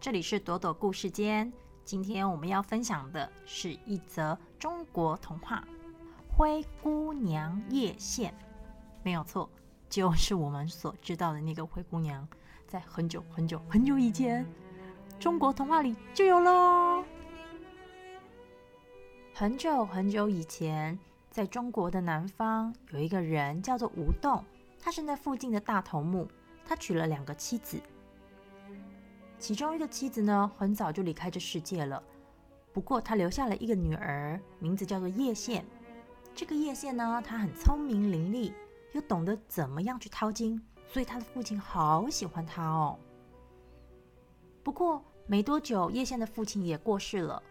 这里是朵朵故事间。今天我们要分享的是一则中国童话《灰姑娘叶县》。没有错，就是我们所知道的那个灰姑娘，在很久很久很久以前，中国童话里就有喽。很久很久以前，在中国的南方，有一个人叫做吴栋，他是那附近的大头目，他娶了两个妻子。其中一个妻子呢，很早就离开这世界了。不过他留下了一个女儿，名字叫做叶县。这个叶县呢，她很聪明伶俐，又懂得怎么样去掏金，所以他的父亲好喜欢她哦。不过没多久，叶县的父亲也过世了，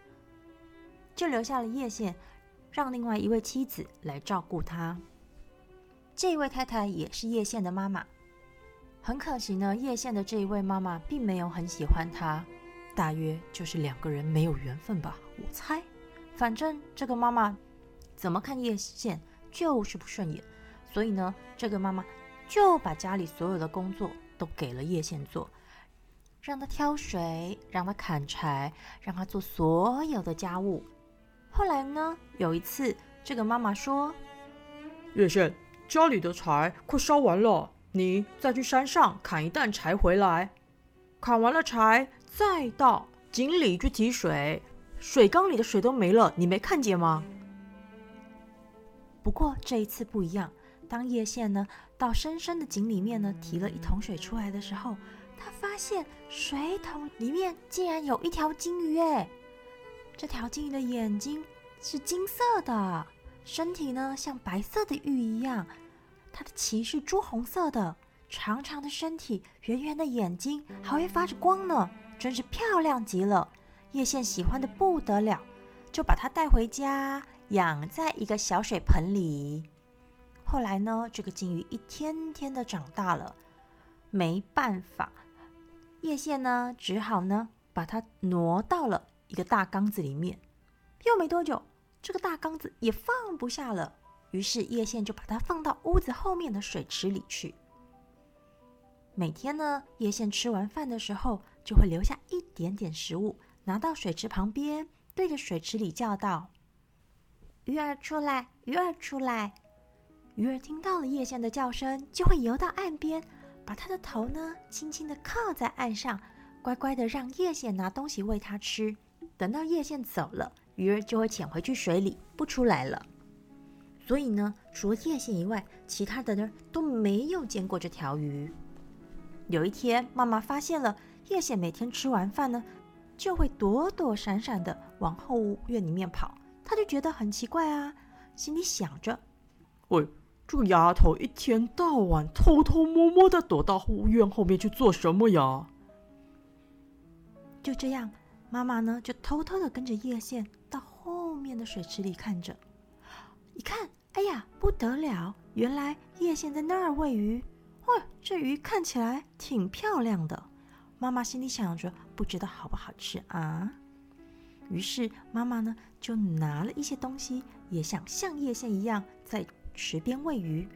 就留下了叶县，让另外一位妻子来照顾他。这位太太也是叶县的妈妈。很可惜呢，叶县的这一位妈妈并没有很喜欢他，大约就是两个人没有缘分吧，我猜。反正这个妈妈怎么看叶县就是不顺眼，所以呢，这个妈妈就把家里所有的工作都给了叶县做，让他挑水，让他砍柴，让他做所有的家务。后来呢，有一次，这个妈妈说：“叶县，家里的柴快烧完了。”你再去山上砍一担柴回来，砍完了柴再到井里去提水，水缸里的水都没了，你没看见吗？不过这一次不一样，当叶县呢到深深的井里面呢提了一桶水出来的时候，他发现水桶里面竟然有一条金鱼哎！这条金鱼的眼睛是金色的，身体呢像白色的玉一样。它的鳍是朱红色的，长长的身体，圆圆的眼睛，还会发着光呢，真是漂亮极了。叶县喜欢的不得了，就把它带回家，养在一个小水盆里。后来呢，这个金鱼一天天的长大了，没办法，叶县呢只好呢把它挪到了一个大缸子里面。又没多久，这个大缸子也放不下了。于是叶县就把它放到屋子后面的水池里去。每天呢，叶县吃完饭的时候，就会留下一点点食物，拿到水池旁边，对着水池里叫道：“鱼儿出来，鱼儿出来。”鱼儿听到了叶县的叫声，就会游到岸边，把它的头呢轻轻的靠在岸上，乖乖的让叶县拿东西喂它吃。等到叶县走了，鱼儿就会潜回去水里，不出来了。所以呢，除了叶县以外，其他的人都没有见过这条鱼。有一天，妈妈发现了叶县每天吃完饭呢，就会躲躲闪闪的往后院里面跑，她就觉得很奇怪啊，心里想着：“喂，这个丫头一天到晚偷偷摸摸的躲到后院后面去做什么呀？”就这样，妈妈呢就偷偷的跟着叶县到后面的水池里看着，一看。哎呀，不得了！原来叶县在那儿喂鱼。哇，这鱼看起来挺漂亮的。妈妈心里想着，不知道好不好吃啊。于是妈妈呢，就拿了一些东西，也想像叶县一样在池边喂鱼。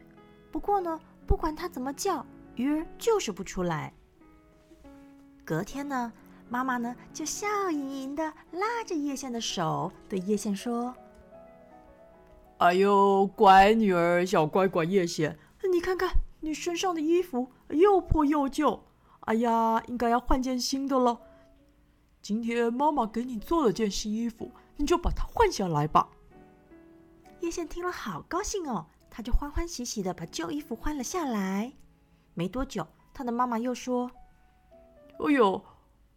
不过呢，不管它怎么叫，鱼儿就是不出来。隔天呢，妈妈呢就笑盈盈的拉着叶县的手，对叶县说。哎呦，乖女儿，小乖乖叶贤，你看看你身上的衣服又破又旧，哎呀，应该要换件新的了。今天妈妈给你做了件新衣服，你就把它换下来吧。叶贤听了好高兴哦，他就欢欢喜喜的把旧衣服换了下来。没多久，他的妈妈又说：“哎呦，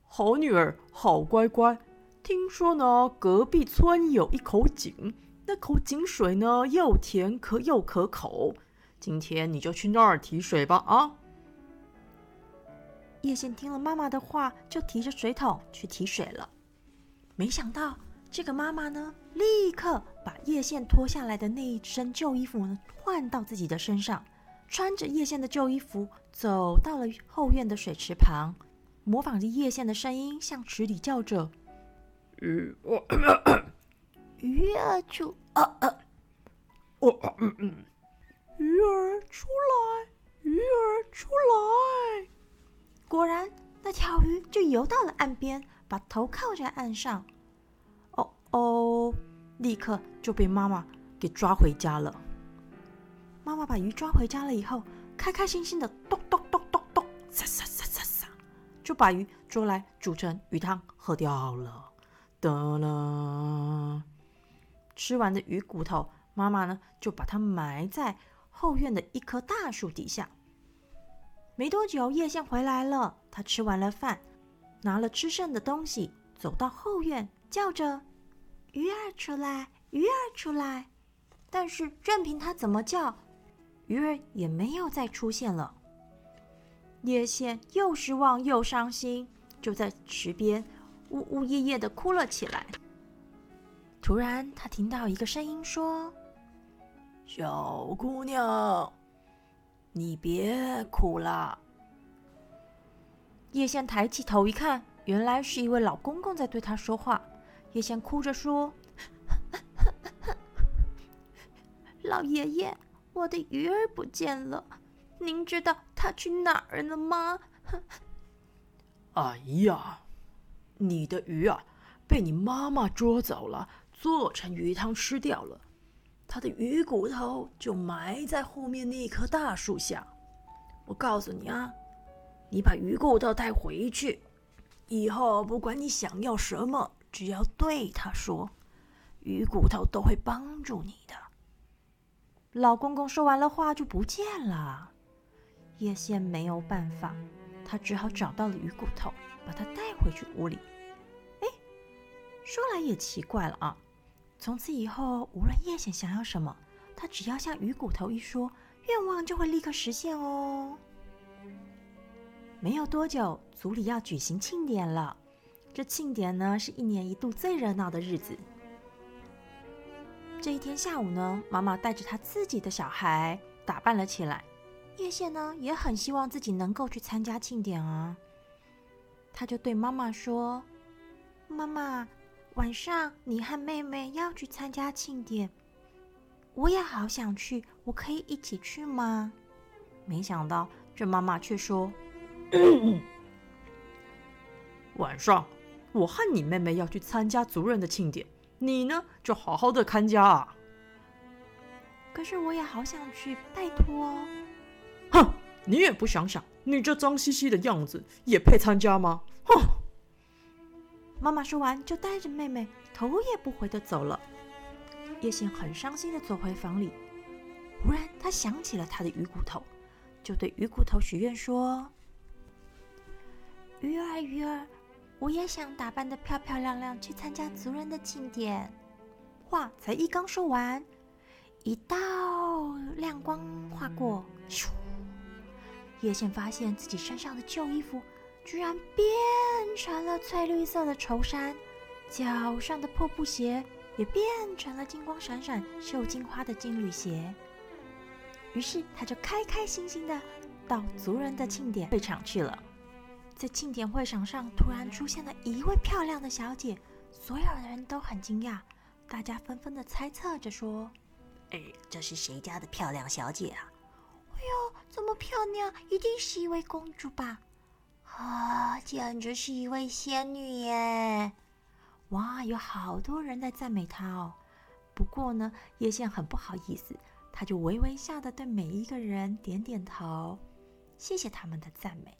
好女儿，好乖乖，听说呢，隔壁村有一口井。”那口井水呢，又甜可又可口。今天你就去那儿提水吧，啊！叶县听了妈妈的话，就提着水桶去提水了。没想到，这个妈妈呢，立刻把叶县脱下来的那一身旧衣服呢，换到自己的身上，穿着叶县的旧衣服，走到了后院的水池旁，模仿着叶县的声音，向池里叫着：“鱼我。”鱼儿出，啊啊，哦，嗯嗯，鱼儿出来，鱼儿出来。果然，那条鱼就游到了岸边，把头靠在岸上。哦哦，立刻就被妈妈给抓回家了。妈妈把鱼抓回家了以后，开开心心的咚咚咚咚咚，撒撒撒撒撒，就把鱼捉来煮成鱼汤喝掉了。得了，吃完的鱼骨头，妈妈呢就把它埋在后院的一棵大树底下。没多久，叶线回来了。他吃完了饭，拿了吃剩的东西，走到后院，叫着：“鱼儿出来，鱼儿出来！”但是任凭他怎么叫，鱼儿也没有再出现了。叶线又失望又伤心，就在池边呜呜咽咽的哭了起来。突然，他听到一个声音说：“小姑娘。”你别哭了。叶线抬起头一看，原来是一位老公公在对他说话。叶线哭着说：“老爷爷，我的鱼儿不见了，您知道它去哪儿了吗？”哎呀，你的鱼啊，被你妈妈捉走了，做成鱼汤吃掉了。他的鱼骨头就埋在后面那棵大树下。我告诉你啊，你把鱼骨头带回去，以后不管你想要什么，只要对他说，鱼骨头都会帮助你的。老公公说完了话就不见了。叶线没有办法，他只好找到了鱼骨头，把它带回去屋里。哎，说来也奇怪了啊。从此以后，无论叶显想要什么，他只要向鱼骨头一说，愿望就会立刻实现哦。没有多久，族里要举行庆典了。这庆典呢，是一年一度最热闹的日子。这一天下午呢，妈妈带着她自己的小孩打扮了起来。叶县呢，也很希望自己能够去参加庆典啊。他就对妈妈说：“妈妈。”晚上，你和妹妹要去参加庆典，我也好想去，我可以一起去吗？没想到，这妈妈却说：“ 晚上，我和你妹妹要去参加族人的庆典，你呢，就好好的看家啊。”可是我也好想去，拜托。哼，你也不想想，你这脏兮兮的样子，也配参加吗？哼！妈妈说完，就带着妹妹头也不回的走了。叶线很伤心的走回房里，忽然他想起了他的鱼骨头，就对鱼骨头许愿说：“鱼儿，鱼儿，我也想打扮的漂漂亮亮去参加族人的庆典。”话才一刚说完，一道亮光划过，咻！叶线发现自己身上的旧衣服。居然变成了翠绿色的绸衫，脚上的破布鞋也变成了金光闪闪、绣金花的金缕鞋。于是他就开开心心的到族人的庆典会场去了。在庆典会场上，突然出现了一位漂亮的小姐，所有的人都很惊讶，大家纷纷的猜测着说：“哎，这是谁家的漂亮小姐啊？哎呦，这么漂亮，一定是一位公主吧？”啊，简直是一位仙女耶！哇，有好多人在赞美她哦。不过呢，叶线很不好意思，她就微微笑的对每一个人点点头，谢谢他们的赞美。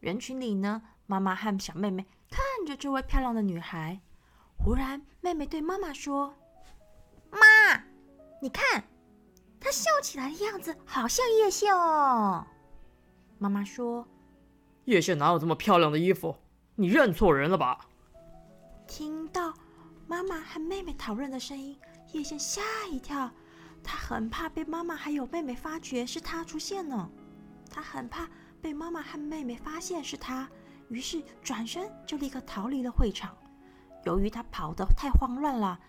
人群里呢，妈妈和小妹妹看着这位漂亮的女孩。忽然，妹妹对妈妈说：“妈，你看，她笑起来的样子好像叶线哦。”妈妈说。叶县哪有这么漂亮的衣服？你认错人了吧？听到妈妈和妹妹讨论的声音，叶县吓一跳，他很怕被妈妈还有妹妹发觉是他出现呢，他很怕被妈妈和妹妹发现是他，于是转身就立刻逃离了会场。由于他跑得太慌乱了，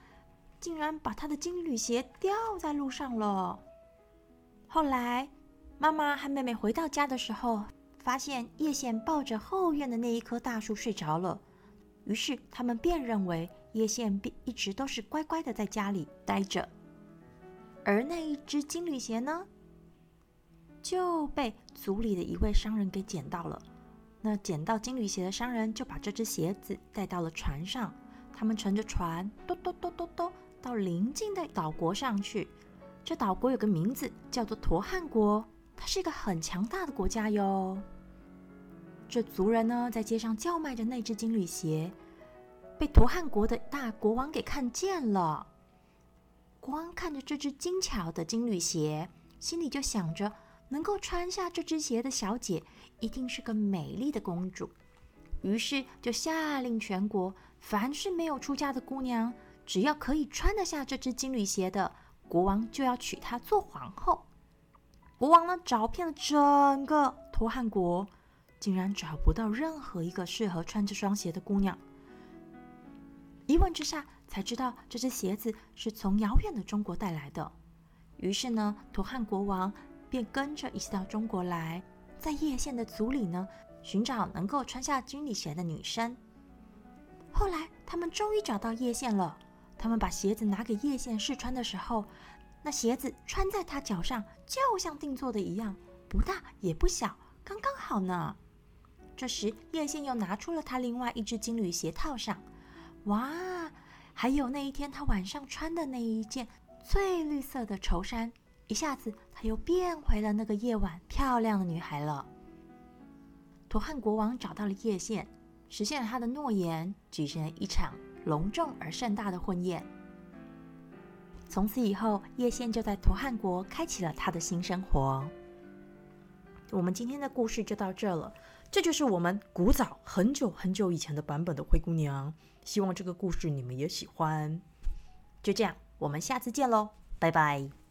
竟然把他的金缕鞋掉在路上了。后来，妈妈和妹妹回到家的时候。发现叶线抱着后院的那一棵大树睡着了，于是他们便认为叶线便一直都是乖乖的在家里待着，而那一只金缕鞋呢，就被族里的一位商人给捡到了。那捡到金缕鞋的商人就把这只鞋子带到了船上，他们乘着船，嘟嘟嘟嘟嘟，到邻近的岛国上去。这岛国有个名字叫做陀汉国，它是一个很强大的国家哟。这族人呢，在街上叫卖着那只金缕鞋，被陀汉国的大国王给看见了。国王看着这只精巧的金缕鞋，心里就想着，能够穿下这只鞋的小姐，一定是个美丽的公主。于是就下令全国，凡是没有出嫁的姑娘，只要可以穿得下这只金缕鞋的，国王就要娶她做皇后。国王呢，找遍了整个托汉国，竟然找不到任何一个适合穿这双鞋的姑娘。一问之下，才知道这只鞋子是从遥远的中国带来的。于是呢，图汉国王便跟着一起到中国来，在叶县的族里呢，寻找能够穿下军礼鞋的女生。后来，他们终于找到叶县了。他们把鞋子拿给叶县试穿的时候，那鞋子穿在他脚上，就像定做的一样，不大也不小，刚刚好呢。这时，叶县又拿出了他另外一只金缕鞋套上。哇，还有那一天他晚上穿的那一件翠绿色的绸衫，一下子他又变回了那个夜晚漂亮的女孩了。陀汉国王找到了叶县，实现了他的诺言，举行了一场隆重而盛大的婚宴。从此以后，叶县就在陀汉国开启了他的新生活。我们今天的故事就到这了，这就是我们古早很久很久以前的版本的灰姑娘。希望这个故事你们也喜欢。就这样，我们下次见喽，拜拜。